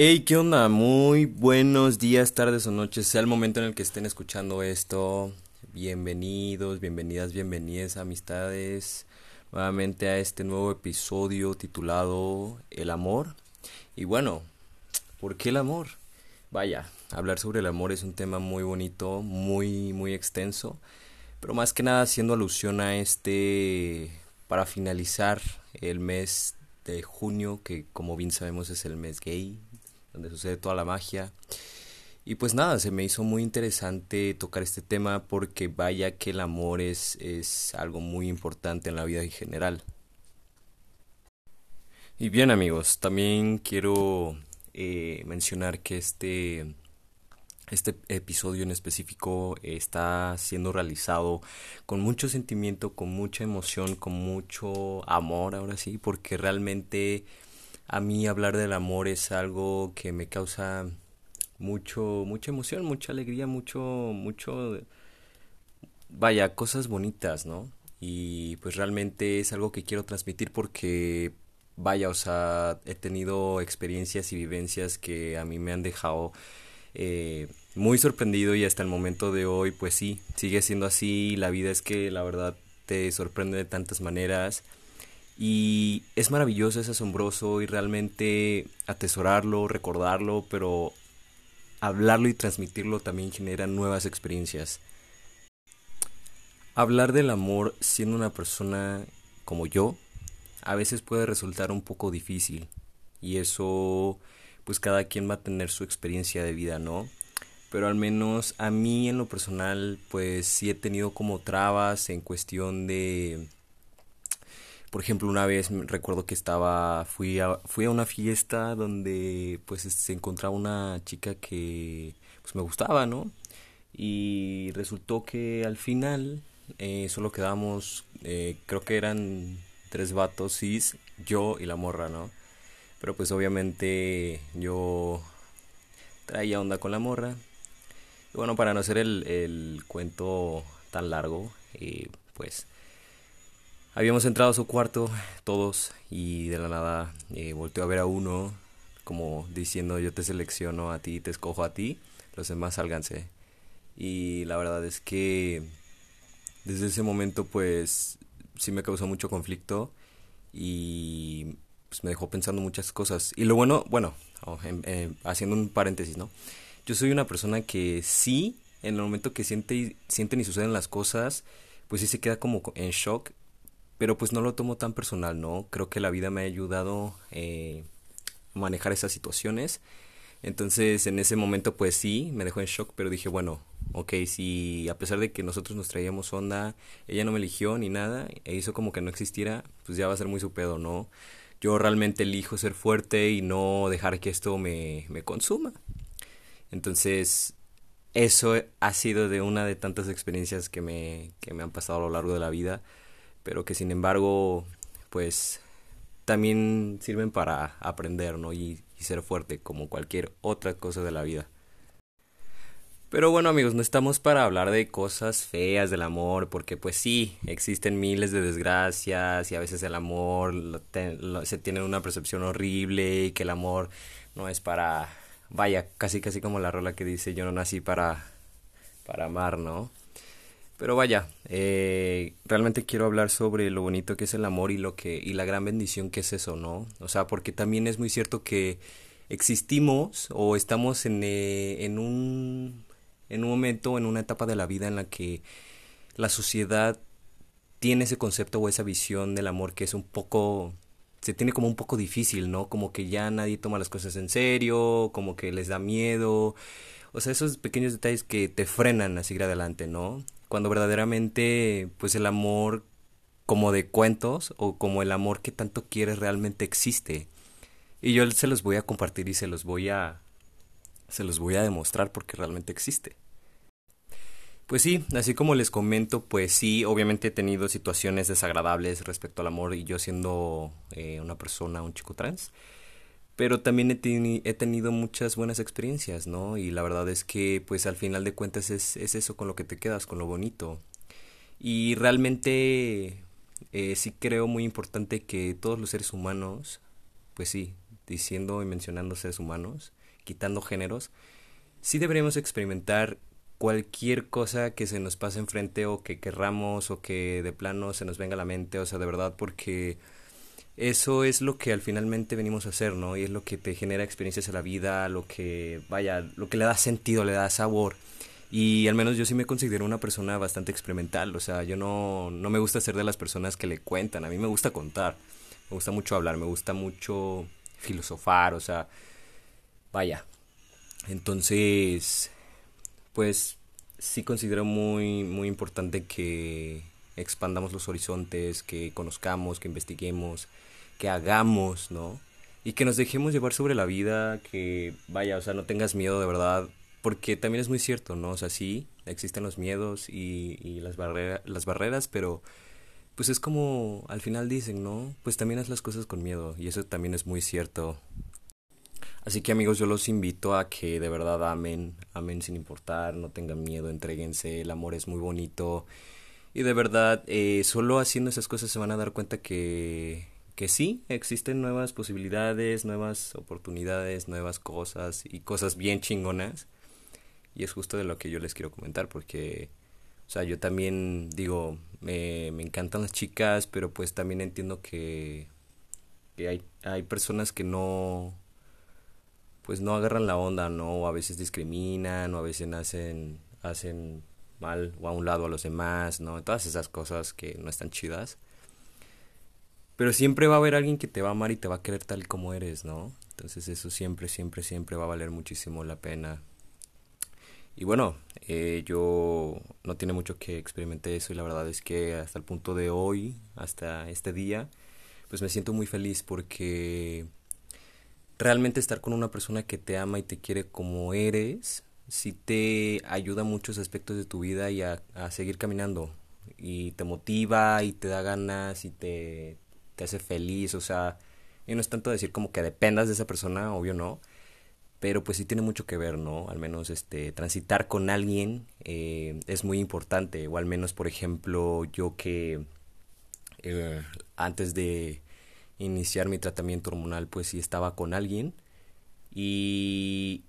Hey, ¿qué onda? Muy buenos días, tardes o noches, sea el momento en el que estén escuchando esto. Bienvenidos, bienvenidas, bienvenidas, amistades, nuevamente a este nuevo episodio titulado El amor. Y bueno, ¿por qué el amor? Vaya, hablar sobre el amor es un tema muy bonito, muy, muy extenso, pero más que nada haciendo alusión a este, para finalizar el mes de junio, que como bien sabemos es el mes gay, donde sucede toda la magia. Y pues nada, se me hizo muy interesante tocar este tema porque vaya que el amor es, es algo muy importante en la vida en general. Y bien amigos, también quiero eh, mencionar que este, este episodio en específico está siendo realizado con mucho sentimiento, con mucha emoción, con mucho amor ahora sí, porque realmente a mí hablar del amor es algo que me causa mucho, mucha emoción, mucha alegría, mucho, mucho, vaya, cosas bonitas, ¿no? Y pues realmente es algo que quiero transmitir porque, vaya, o sea, he tenido experiencias y vivencias que a mí me han dejado eh, muy sorprendido y hasta el momento de hoy, pues sí, sigue siendo así. La vida es que la verdad te sorprende de tantas maneras y es maravilloso, es asombroso y realmente atesorarlo, recordarlo, pero hablarlo y transmitirlo también genera nuevas experiencias. Hablar del amor siendo una persona como yo a veces puede resultar un poco difícil y eso pues cada quien va a tener su experiencia de vida, ¿no? Pero al menos a mí en lo personal pues sí he tenido como trabas en cuestión de por ejemplo, una vez recuerdo que estaba, fui a, fui a una fiesta donde pues se encontraba una chica que pues me gustaba, ¿no? Y resultó que al final eh, solo quedamos, eh, creo que eran tres vatos cis, yo y la morra, ¿no? Pero pues obviamente yo traía onda con la morra. Y bueno, para no hacer el, el cuento tan largo, eh, pues Habíamos entrado a su cuarto todos y de la nada eh, volteó a ver a uno como diciendo yo te selecciono a ti, te escojo a ti, los demás sálganse. Y la verdad es que desde ese momento pues sí me causó mucho conflicto y pues me dejó pensando muchas cosas. Y lo bueno, bueno, oh, haciendo un paréntesis, ¿no? Yo soy una persona que sí, en el momento que siente, sienten y suceden las cosas, pues sí se queda como en shock pero pues no lo tomo tan personal, ¿no? Creo que la vida me ha ayudado eh, a manejar esas situaciones. Entonces en ese momento pues sí, me dejó en shock, pero dije, bueno, ok, si a pesar de que nosotros nos traíamos onda, ella no me eligió ni nada, e hizo como que no existiera, pues ya va a ser muy su pedo, ¿no? Yo realmente elijo ser fuerte y no dejar que esto me, me consuma. Entonces, eso ha sido de una de tantas experiencias que me, que me han pasado a lo largo de la vida pero que sin embargo, pues también sirven para aprender, ¿no? Y, ser fuerte como cualquier otra cosa de la vida. Pero bueno amigos, no estamos para hablar de cosas feas del amor, porque pues sí, existen miles de desgracias y a veces el amor se tiene una percepción horrible y que el amor no es para, vaya, casi casi como la rola que dice yo no nací para, para amar, ¿no? Pero vaya, eh, realmente quiero hablar sobre lo bonito que es el amor y lo que y la gran bendición que es eso, ¿no? O sea, porque también es muy cierto que existimos o estamos en, eh, en un en un momento, en una etapa de la vida en la que la sociedad tiene ese concepto o esa visión del amor que es un poco se tiene como un poco difícil, ¿no? Como que ya nadie toma las cosas en serio, como que les da miedo. O sea, esos pequeños detalles que te frenan a seguir adelante, ¿no? Cuando verdaderamente pues el amor como de cuentos o como el amor que tanto quieres realmente existe. Y yo se los voy a compartir y se los voy a se los voy a demostrar porque realmente existe. Pues sí, así como les comento, pues sí, obviamente he tenido situaciones desagradables respecto al amor y yo siendo eh, una persona, un chico trans. Pero también he, tenido muchas buenas experiencias, ¿no? Y la verdad es que, pues al final de cuentas es, es eso con lo que te quedas, con lo bonito. Y realmente eh, sí creo muy importante que todos los seres humanos, pues sí, diciendo y mencionando seres humanos, quitando géneros, sí deberíamos experimentar cualquier cosa que se nos pase enfrente o que querramos o que de plano se nos venga a la mente, o sea, de verdad, porque eso es lo que al finalmente venimos a hacer, ¿no? Y es lo que te genera experiencias a la vida, lo que, vaya, lo que le da sentido, le da sabor. Y al menos yo sí me considero una persona bastante experimental, o sea, yo no, no me gusta ser de las personas que le cuentan, a mí me gusta contar, me gusta mucho hablar, me gusta mucho filosofar, o sea, vaya. Entonces, pues sí considero muy, muy importante que expandamos los horizontes, que conozcamos, que investiguemos, que hagamos, ¿no? Y que nos dejemos llevar sobre la vida, que vaya, o sea, no tengas miedo de verdad, porque también es muy cierto, ¿no? O sea, sí, existen los miedos y, las, las barreras, pero pues es como al final dicen, ¿no? Pues también haz las cosas con miedo, y eso también es muy cierto. Así que amigos, yo los invito a que de verdad amen, amen sin importar, no tengan miedo, entreguense, el amor es muy bonito. Y de verdad, eh, solo haciendo esas cosas se van a dar cuenta que, que sí, existen nuevas posibilidades, nuevas oportunidades, nuevas cosas y cosas bien chingonas. Y es justo de lo que yo les quiero comentar porque, o sea, yo también digo, me, me encantan las chicas, pero pues también entiendo que, que hay, hay personas que no pues no agarran la onda, ¿no? O a veces discriminan, o a veces hacen, hacen mal o a un lado a los demás, ¿no? Todas esas cosas que no están chidas. Pero siempre va a haber alguien que te va a amar y te va a querer tal como eres, ¿no? Entonces eso siempre, siempre, siempre va a valer muchísimo la pena. Y bueno, eh, yo no tiene mucho que experimentar eso y la verdad es que hasta el punto de hoy, hasta este día, pues me siento muy feliz porque realmente estar con una persona que te ama y te quiere como eres, sí te ayuda a muchos aspectos de tu vida y a, seguir caminando. Y te motiva y te da ganas y te, te hace feliz. O sea, y no es tanto decir como que dependas de esa persona, obvio no. Pero pues sí tiene mucho que ver, ¿no? Al menos este transitar con alguien eh, es muy importante. O al menos, por ejemplo, yo que eh, antes de iniciar mi tratamiento hormonal, pues sí estaba con alguien. Y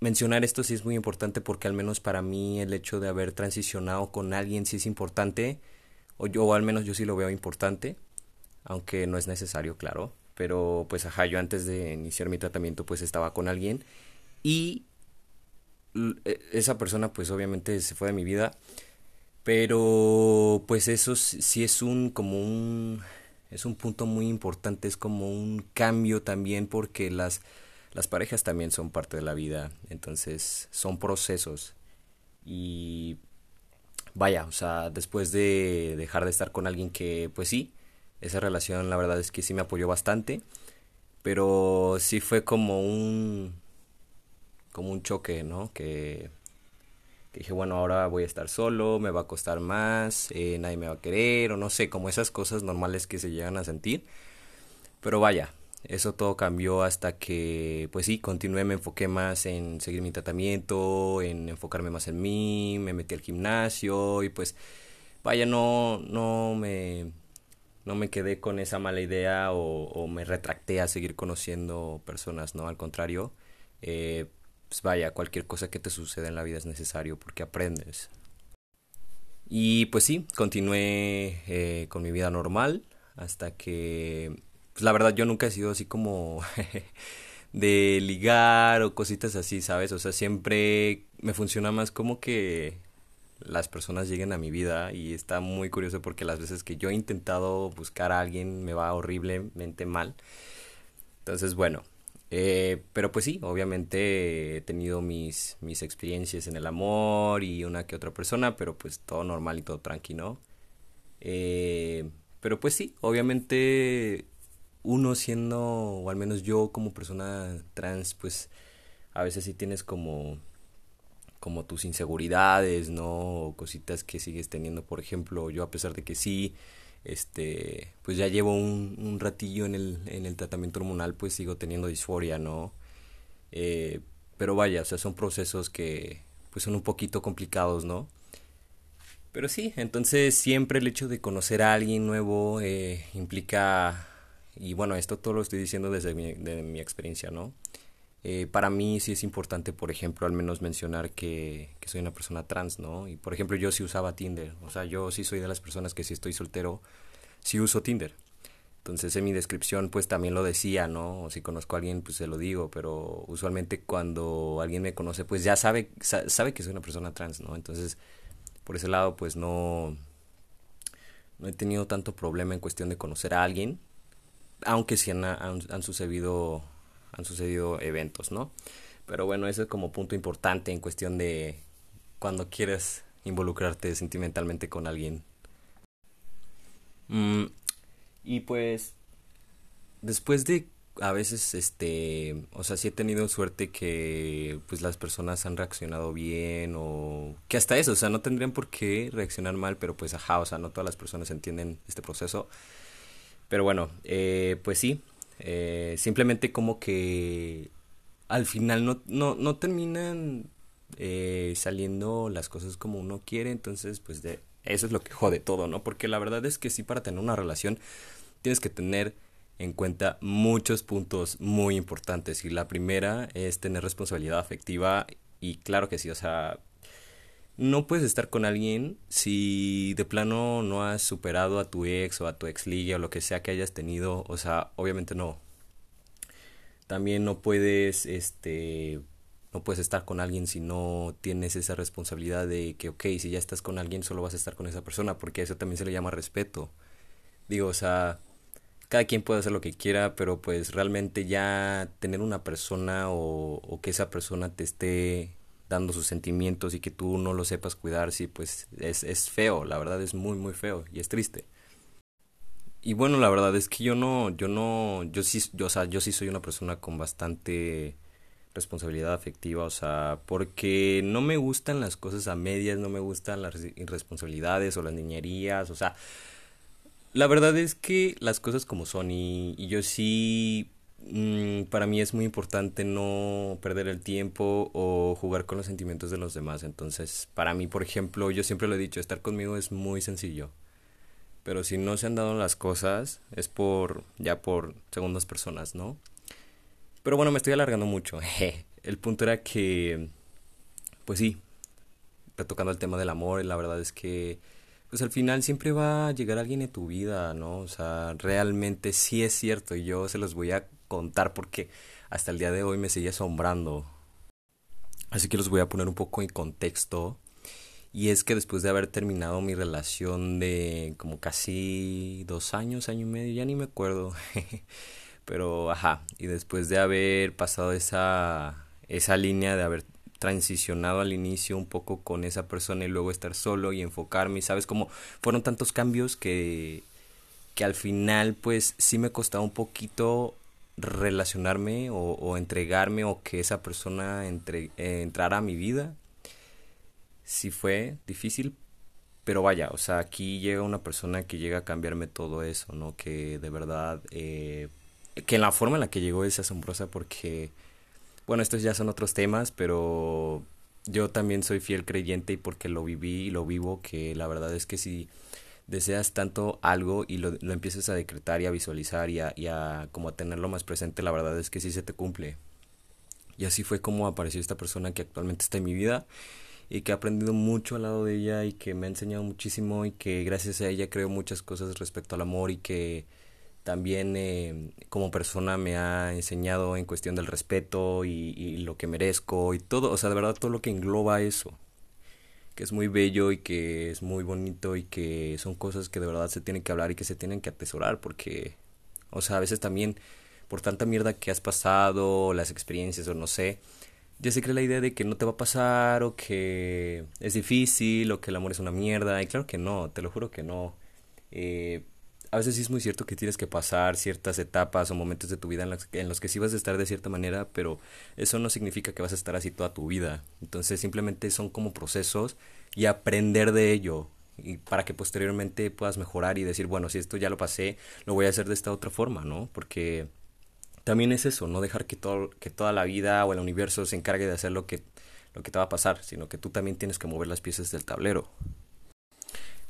mencionar esto sí es muy importante porque al menos para mí el hecho de haber transicionado con alguien sí es importante, o yo o al menos yo sí lo veo importante, aunque no es necesario, claro. Pero pues ajá, yo antes de iniciar mi tratamiento pues estaba con alguien y e, esa persona pues obviamente se fue de mi vida. Pero pues eso sí es un como un es un punto muy importante, es como un cambio también porque las, las parejas también son parte de la vida, entonces son procesos y vaya, o sea, después de dejar de estar con alguien que pues sí, esa relación la verdad es que sí me apoyó bastante, pero sí fue como un como un choque, ¿no? Que dije, bueno, ahora voy a estar solo, me va a costar más, eh, nadie me va a querer, o no sé, como esas cosas normales que se llegan a sentir. Pero vaya, eso todo cambió hasta que, pues sí, continué, me enfoqué más en seguir mi tratamiento, en enfocarme más en mí, me metí al gimnasio y pues, vaya, no, no me, no me quedé con esa mala idea o, o me retracté a seguir conociendo personas, ¿no? Al contrario, eh, pues vaya, cualquier cosa que te suceda en la vida es necesario porque aprendes. Y pues sí, continué eh, con mi vida normal hasta que, pues la verdad yo nunca he sido así como de ligar o cositas así, ¿sabes? O sea, siempre me funciona más como que las personas lleguen a mi vida y está muy curioso porque las veces que yo he intentado buscar a alguien me va horriblemente mal. Entonces, bueno, eh, pero pues sí, obviamente he tenido mis, mis experiencias en el amor y una que otra persona, pero pues todo normal y todo tranquilo. Eh, pero pues sí, obviamente uno siendo, o al menos yo como persona trans, pues a veces sí tienes como como tus inseguridades, ¿no? O cositas que sigues teniendo, por ejemplo, yo a pesar de que sí este, pues ya llevo un, ratillo en el, en el tratamiento hormonal, pues sigo teniendo disforia, ¿no? Eh, pero vaya, o sea, son procesos que pues son un poquito complicados, ¿no? Pero sí, entonces siempre el hecho de conocer a alguien nuevo eh, implica y bueno, esto todo lo estoy diciendo desde mi, de mi experiencia, ¿no? Eh, para mí sí es importante, por ejemplo, al menos mencionar que, que, soy una persona trans, ¿no? Y por ejemplo, yo sí usaba Tinder, o sea, yo sí soy de las personas que si estoy soltero, sí uso Tinder. Entonces en mi descripción pues también lo decía, ¿no? O si conozco a alguien pues se lo digo, pero usualmente cuando alguien me conoce pues ya sabe, sabe que soy una persona trans, ¿no? Entonces por ese lado pues no, no he tenido tanto problema en cuestión de conocer a alguien, aunque sí han, han, sucedido, han sucedido eventos, ¿no? Pero bueno, eso es como punto importante en cuestión de cuando quieres involucrarte sentimentalmente con alguien. Mm, y pues, después de a veces, este, o sea, sí he tenido suerte que pues las personas han reaccionado bien o que hasta eso, o sea, no tendrían por qué reaccionar mal, pero pues ajá, o sea, no todas las personas entienden este proceso. Pero bueno, eh, pues sí, eh, simplemente como que al final no, no, no terminan eh, saliendo las cosas como uno quiere, entonces pues de, eso es lo que jode todo, ¿no? Porque la verdad es que sí, para tener una relación tienes que tener en cuenta muchos puntos muy importantes. Y la primera es tener responsabilidad afectiva. Y claro que sí, o sea, no puedes estar con alguien si de plano no has superado a tu ex o a tu ex liga o lo que sea que hayas tenido. O sea, obviamente no. También no puedes, este, no puedes estar con alguien si no tienes esa responsabilidad de que, ok, si ya estás con alguien solo vas a estar con esa persona, porque eso también se le llama respeto. Digo, o sea, cada quien puede hacer lo que quiera, pero pues realmente ya tener una persona o que esa persona te esté dando sus sentimientos y que tú no lo sepas cuidar, sí, pues es, es feo, la verdad es muy, muy feo y es triste. Y bueno, la verdad es que yo no, yo no, yo sí, yo, o sea, yo sí soy una persona con bastante responsabilidad afectiva, o sea, porque no me gustan las cosas a medias, no me gustan las irresponsabilidades o las niñerías, o sea, la verdad es que las cosas como son y, yo sí, mm, para mí es muy importante no perder el tiempo o jugar con los sentimientos de los demás. Entonces, para mí, por ejemplo, yo siempre lo he dicho, estar conmigo es muy sencillo. Pero si no se han dado las cosas, es por, ya por segundas personas, ¿no? Pero bueno, me estoy alargando mucho. el punto era que, pues sí, retocando el tema del amor, la verdad es que pues al final siempre va a llegar alguien en tu vida, ¿no? O sea, realmente sí es cierto y yo se los voy a contar porque hasta el día de hoy me sigue asombrando. Así que los voy a poner un poco en contexto. Y es que después de haber terminado mi relación de como casi dos años, año y medio, ya ni me acuerdo. Pero, ajá, y después de haber pasado esa, esa línea de haber transicionado al inicio un poco con esa persona y luego estar solo y enfocarme, ¿sabes? Como fueron tantos cambios que, que al final pues sí me costaba un poquito relacionarme o, entregarme o que esa persona entre, eh, entrara a mi vida. Sí fue difícil, pero vaya, o sea, aquí llega una persona que llega a cambiarme todo eso, ¿no? Que de verdad, eh, que en la forma en la que llegó es asombrosa porque bueno, estos ya son otros temas, pero yo también soy fiel creyente y porque lo viví y lo vivo, que la verdad es que si deseas tanto algo y lo, lo empiezas a decretar y a visualizar y a, y a como a tenerlo más presente, la verdad es que sí se te cumple. Y así fue como apareció esta persona que actualmente está en mi vida y que he aprendido mucho al lado de ella y que me ha enseñado muchísimo y que gracias a ella creo muchas cosas respecto al amor y que también eh, como persona me ha enseñado en cuestión del respeto y, lo que merezco y todo, o sea, de verdad todo lo que engloba eso, que es muy bello y que es muy bonito y que son cosas que de verdad se tienen que hablar y que se tienen que atesorar porque, o sea, a veces también por tanta mierda que has pasado, las experiencias o no sé, ya se cree la idea de que no te va a pasar o que es difícil o que el amor es una mierda y claro que no, te lo juro que no. Eh, a veces sí es muy cierto que tienes que pasar ciertas etapas o momentos de tu vida en los, en los que sí vas a estar de cierta manera, pero eso no significa que vas a estar así toda tu vida. Entonces simplemente son como procesos y aprender de ello y para que posteriormente puedas mejorar y decir, bueno, si esto ya lo pasé, lo voy a hacer de esta otra forma, ¿no? Porque también es eso, no dejar que, todo, que toda la vida o el universo se encargue de hacer lo que, lo que te va a pasar, sino que tú también tienes que mover las piezas del tablero.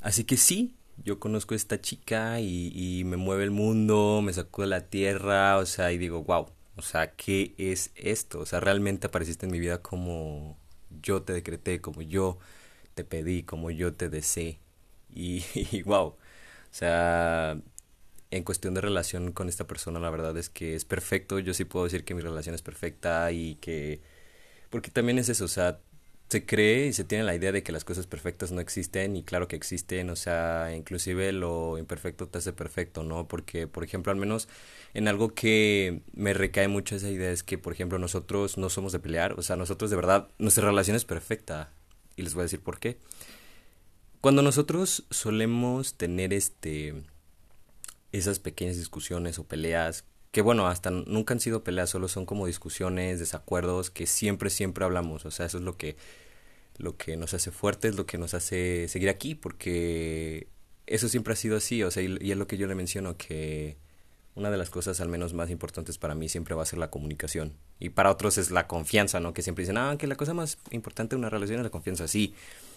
Así que sí, yo conozco a esta chica y, me mueve el mundo, me sacó de la tierra, o sea, y digo, wow, o sea, ¿qué es esto? O sea, realmente apareciste en mi vida como yo te decreté, como yo te pedí, como yo te deseé. Y, y wow, o sea, en cuestión de relación con esta persona, la verdad es que es perfecto. Yo sí puedo decir que mi relación es perfecta y que... Porque también es eso, o sea, se cree y se tiene la idea de que las cosas perfectas no existen y claro que existen, o sea, inclusive lo imperfecto te hace perfecto, ¿no? Porque, por ejemplo, al menos en algo que me recae mucho esa idea es que, por ejemplo, nosotros no somos de pelear, o sea, nosotros de verdad, nuestra relación es perfecta y les voy a decir por qué. Cuando nosotros solemos tener este esas pequeñas discusiones o peleas, que bueno, hasta nunca han sido peleas, solo son como discusiones, desacuerdos que siempre, siempre hablamos. O sea, eso es lo que, lo que nos hace fuertes, lo que nos hace seguir aquí, porque eso siempre ha sido así. O sea, y, y es lo que yo le menciono, que una de las cosas al menos más importantes para mí siempre va a ser la comunicación. Y para otros es la confianza, ¿no? Que siempre dicen, ah, que la cosa más importante de una relación es la confianza. Sí,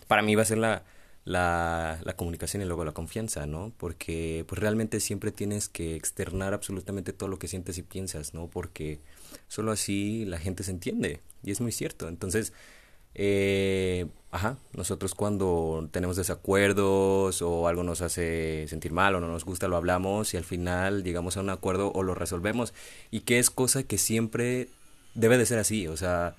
para mí va a ser la la, la comunicación y luego la confianza, ¿no? Porque pues realmente siempre tienes que externar absolutamente todo lo que sientes y piensas, ¿no? Porque solo así la gente se entiende y es muy cierto. Entonces, eh, ajá, nosotros cuando tenemos desacuerdos o algo nos hace sentir mal o no nos gusta, lo hablamos y al final llegamos a un acuerdo o lo resolvemos y que es cosa que siempre debe de ser así, o sea,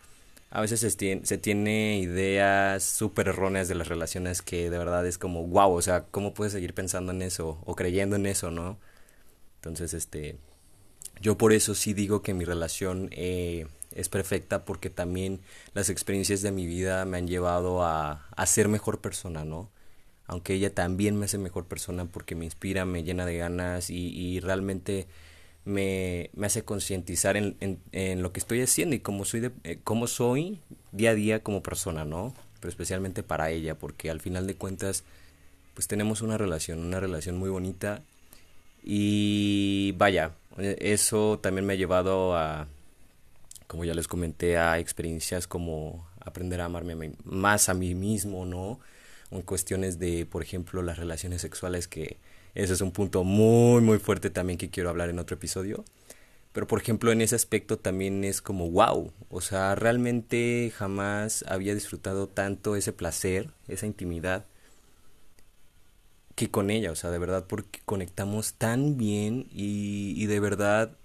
a veces se tiene, ideas súper erróneas de las relaciones que de verdad es como, wow, o sea, ¿cómo puedes seguir pensando en eso o creyendo en eso, no? Entonces, este, yo por eso sí digo que mi relación eh, es perfecta porque también las experiencias de mi vida me han llevado a, ser mejor persona, ¿no? Aunque ella también me hace mejor persona porque me inspira, me llena de ganas y realmente me, me hace concientizar en, en, lo que estoy haciendo y cómo soy, de, eh, cómo soy día a día como persona, ¿no? Pero especialmente para ella, porque al final de cuentas, pues tenemos una relación, una relación muy bonita. Y vaya, eso también me ha llevado a, como ya les comenté, a experiencias como aprender a amarme más a mí mismo, ¿no? En cuestiones de, por ejemplo, las relaciones sexuales que ese es un punto muy, muy fuerte también que quiero hablar en otro episodio. Pero por ejemplo en ese aspecto también es como wow, o sea, realmente jamás había disfrutado tanto ese placer, esa intimidad, que con ella, o sea, de verdad porque conectamos tan bien y, de verdad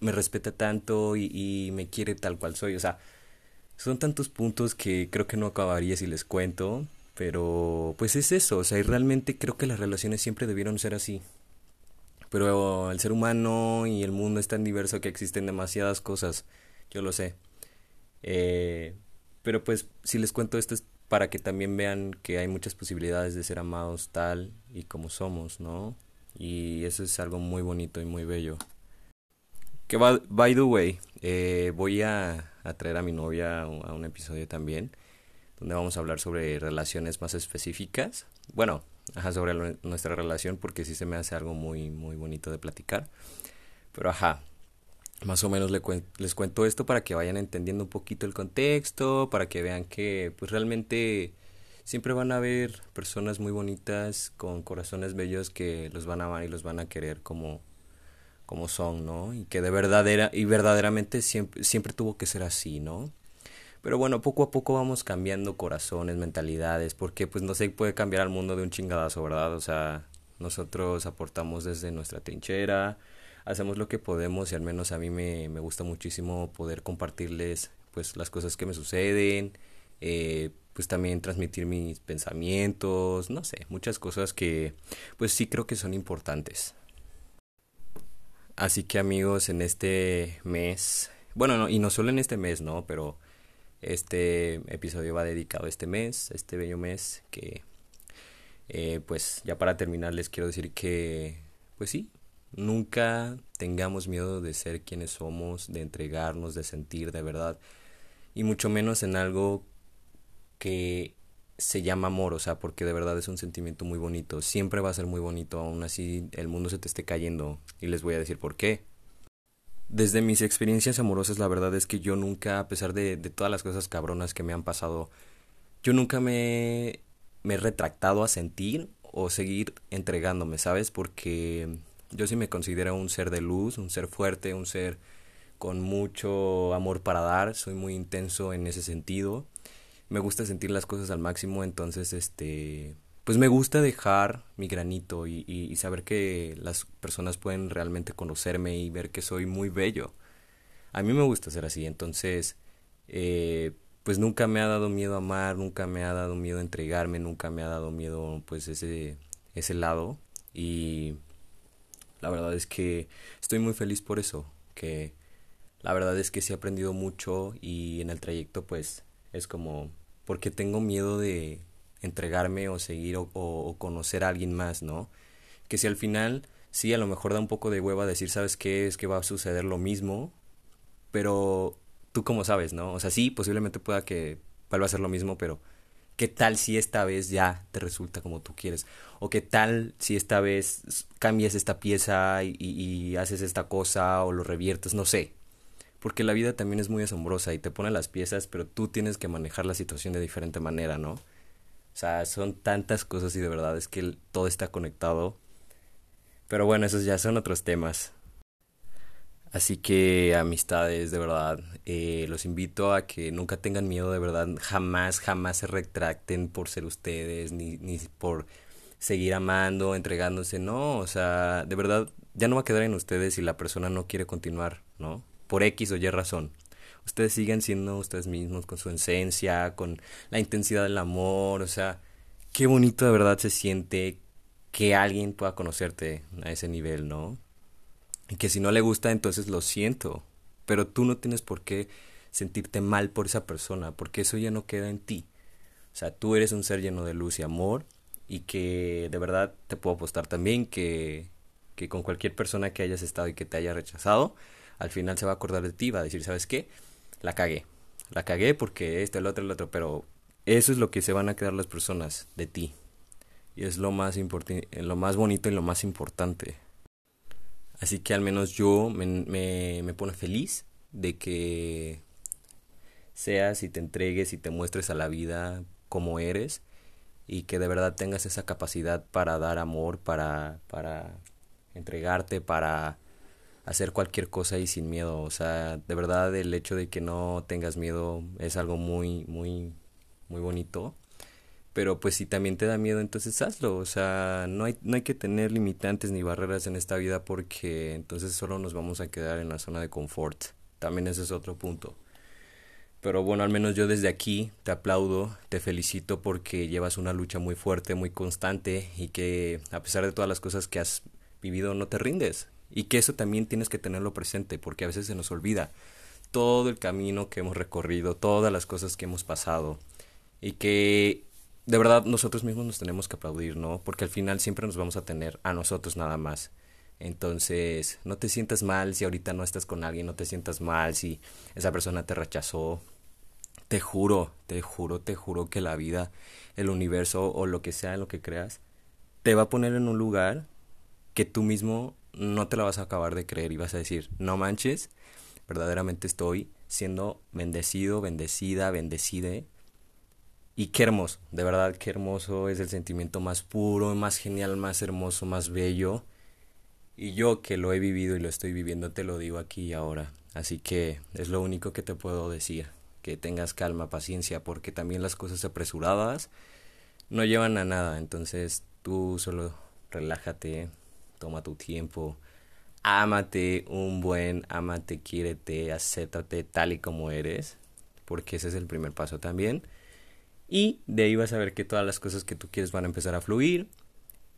me respeta tanto y, y me quiere tal cual soy, o sea, son tantos puntos que creo que no acabaría si les cuento, pero pues es eso, o sea, y realmente creo que las relaciones siempre debieron ser así. Pero el ser humano y el mundo es tan diverso que existen demasiadas cosas, yo lo sé. Eh, pero pues si les cuento esto es para que también vean que hay muchas posibilidades de ser amados tal y como somos, ¿no? Y eso es algo muy bonito y muy bello. Que by the way, eh, voy a, a, traer a mi novia a un episodio también donde vamos a hablar sobre relaciones más específicas. Bueno, ajá, sobre nuestra relación, porque sí se me hace algo muy, muy bonito de platicar. Pero ajá, más o menos les cuento esto para que vayan entendiendo un poquito el contexto, para que vean que pues realmente siempre van a haber personas muy bonitas con corazones bellos que los van a amar y los van a querer como como son, ¿no? Y que de verdad y verdaderamente siempre siempre tuvo que ser así, ¿no? Pero bueno, poco a poco vamos cambiando corazones, mentalidades, porque pues no se puede cambiar al mundo de un chingadazo, ¿verdad? O sea, nosotros aportamos desde nuestra trinchera, hacemos lo que podemos y al menos a mí me, me gusta muchísimo poder compartirles pues las cosas que me suceden, eh, pues también transmitir mis pensamientos, no sé, muchas cosas que pues sí creo que son importantes. Así que amigos, en este mes, bueno, no, y no solo en este mes, ¿no? Pero este episodio va dedicado a este mes, este bello mes que eh, pues ya para terminar les quiero decir que pues sí, nunca tengamos miedo de ser quienes somos, de entregarnos, de sentir de verdad y mucho menos en algo que se llama amor, o sea, porque de verdad es un sentimiento muy bonito, siempre va a ser muy bonito, aún así el mundo se te esté cayendo y les voy a decir por qué. Desde mis experiencias amorosas, la verdad es que yo nunca, a pesar de, de todas las cosas cabronas que me han pasado, yo nunca me, me he retractado a sentir o seguir entregándome, ¿sabes? Porque yo sí me considero un ser de luz, un ser fuerte, un ser con mucho amor para dar, soy muy intenso en ese sentido. Me gusta sentir las cosas al máximo, entonces este pues me gusta dejar mi granito y, y, saber que las personas pueden realmente conocerme y ver que soy muy bello. A mí me gusta ser así, entonces eh, pues nunca me ha dado miedo amar, nunca me ha dado miedo entregarme, nunca me ha dado miedo pues ese, ese lado y la verdad es que estoy muy feliz por eso, que la verdad es que sí he aprendido mucho y en el trayecto pues es como porque tengo miedo de entregarme o seguir o, conocer a alguien más, ¿no? Que si al final sí a lo mejor da un poco de hueva decir, ¿sabes qué? Es que va a suceder lo mismo, pero tú como sabes, ¿no? O sea, sí, posiblemente pueda que vuelva a ser lo mismo, pero ¿qué tal si esta vez ya te resulta como tú quieres? ¿O qué tal si esta vez cambias esta pieza y, y haces esta cosa o lo reviertes? No sé, porque la vida también es muy asombrosa y te pone las piezas, pero tú tienes que manejar la situación de diferente manera, ¿no? O sea, son tantas cosas y de verdad es que todo está conectado. Pero bueno, esos ya son otros temas. Así que amistades, de verdad, eh, los invito a que nunca tengan miedo, de verdad, jamás, jamás se retracten por ser ustedes, ni, ni por seguir amando, entregándose, no, o sea, de verdad, ya no va a quedar en ustedes si la persona no quiere continuar, ¿no? Por X o Y razón ustedes siguen siendo ustedes mismos con su esencia, con la intensidad del amor, o sea, qué bonito de verdad se siente que alguien pueda conocerte a ese nivel, ¿no? Y que si no le gusta, entonces lo siento, pero tú no tienes por qué sentirte mal por esa persona, porque eso ya no queda en ti. O sea, tú eres un ser lleno de luz y amor y que de verdad te puedo apostar también que, que con cualquier persona que hayas estado y que te haya rechazado, al final se va a acordar de ti, va a decir, ¿sabes qué? La cagué. La cagué porque esto, el otro, el otro, pero eso es lo que se van a quedar las personas de ti. Y es lo más, lo más bonito y lo más importante. Así que al menos yo me, me, me pone feliz de que seas y te entregues y te muestres a la vida como eres y que de verdad tengas esa capacidad para dar amor, para, para entregarte, para hacer cualquier cosa y sin miedo. O sea, de verdad el hecho de que no tengas miedo es algo muy, muy, muy bonito. Pero pues si también te da miedo, entonces hazlo. O sea, no hay, no hay que tener limitantes ni barreras en esta vida porque entonces solo nos vamos a quedar en la zona de confort. También ese es otro punto. Pero bueno, al menos yo desde aquí te aplaudo, te felicito porque llevas una lucha muy fuerte, muy constante y que a pesar de todas las cosas que has vivido no te rindes. Y que eso también tienes que tenerlo presente porque a veces se nos olvida todo el camino que hemos recorrido, todas las cosas que hemos pasado y que de verdad nosotros mismos nos tenemos que aplaudir, ¿no? Porque al final siempre nos vamos a tener a nosotros nada más. Entonces, no te sientas mal si ahorita no estás con alguien, no te sientas mal si esa persona te rechazó. Te juro, te juro, te juro que la vida, el universo o lo que sea en lo que creas, te va a poner en un lugar que tú mismo no te la vas a acabar de creer y vas a decir, no manches, verdaderamente estoy siendo bendecido, bendecida, bendecide. Y qué hermoso, de verdad qué hermoso es el sentimiento más puro, más genial, más hermoso, más bello. Y yo que lo he vivido y lo estoy viviendo te lo digo aquí y ahora. Así que es lo único que te puedo decir. Que tengas calma, paciencia, porque también las cosas apresuradas no llevan a nada. Entonces tú solo relájate, toma tu tiempo, ámate un buen, ámate, quiérete, acéptate tal y como eres, porque ese es el primer paso también. Y de ahí vas a ver que todas las cosas que tú quieres van a empezar a fluir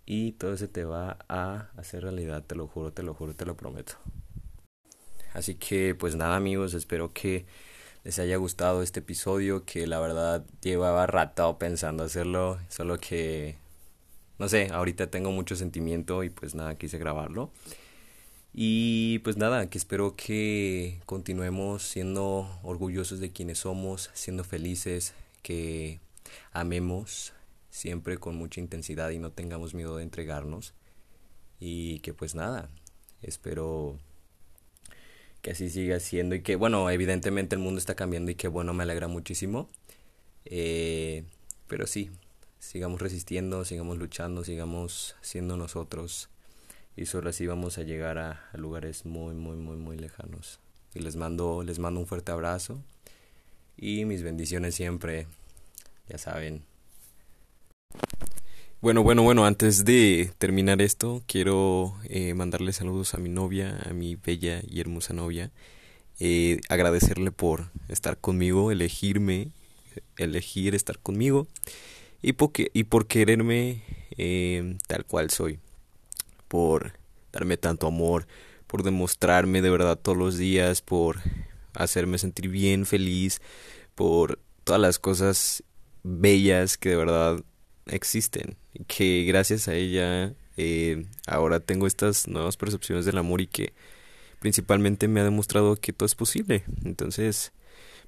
y todo se te va a hacer realidad, te lo juro, te lo juro, te lo prometo. Así que pues nada amigos, espero que les haya gustado este episodio que la verdad llevaba rato pensando hacerlo, solo que no sé, ahorita tengo mucho sentimiento y pues nada, quise grabarlo. Y pues nada, que espero que continuemos siendo orgullosos de quienes somos, siendo felices, que amemos siempre con mucha intensidad y no tengamos miedo de entregarnos. Y que pues nada, espero que así siga siendo y que bueno, evidentemente el mundo está cambiando y que bueno, me alegra muchísimo. Eh, pero sí, sigamos resistiendo, sigamos luchando, sigamos siendo nosotros y solo así vamos a llegar a, lugares muy muy muy muy lejanos. Y les mando les mando un fuerte abrazo y mis bendiciones siempre, ya saben. Bueno, bueno, bueno, antes de terminar esto, quiero eh, mandarle saludos a mi novia, a mi bella y hermosa novia. Eh, agradecerle por estar conmigo, elegirme, elegir estar conmigo y, porque, y por quererme eh, tal cual soy, por darme tanto amor, por demostrarme de verdad todos los días, por hacerme sentir bien, feliz, por todas las cosas bellas que de verdad existen y que gracias a ella eh, ahora tengo estas nuevas percepciones del amor y que principalmente me ha demostrado que todo es posible. Entonces,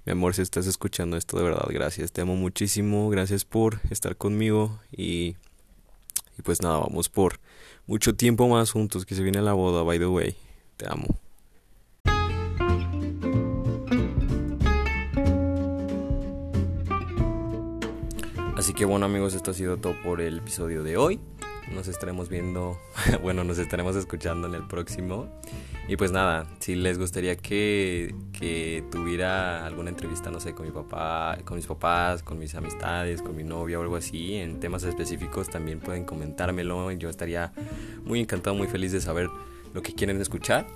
mi amor, si estás escuchando esto, de verdad, gracias. Te amo muchísimo, gracias por estar conmigo y, y pues nada, vamos por mucho tiempo más juntos, que se viene la boda, by the way. Te amo. Así que bueno amigos, esto ha sido todo por el episodio de hoy. Nos estaremos viendo, bueno, nos estaremos escuchando en el próximo. Y pues nada, si les gustaría que, que tuviera alguna entrevista, no sé, con mi papá, con mis papás, con mis amistades, con mi novia o algo así, en temas específicos, también pueden comentármelo. Yo estaría muy encantado, muy feliz de saber lo que quieren escuchar.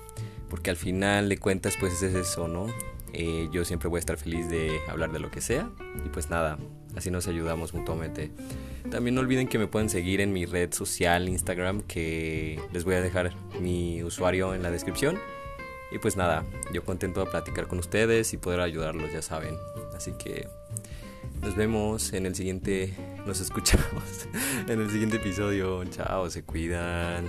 Porque al final de cuentas, pues es eso, ¿no? Eh, yo siempre voy a estar feliz de hablar de lo que sea. Y pues nada, así nos ayudamos mutuamente. También no olviden que me pueden seguir en mi red social Instagram, que les voy a dejar mi usuario en la descripción. Y pues nada, yo contento de platicar con ustedes y poder ayudarlos, ya saben. Así que nos vemos en el siguiente, nos escuchamos en el siguiente episodio. Chao, se cuidan.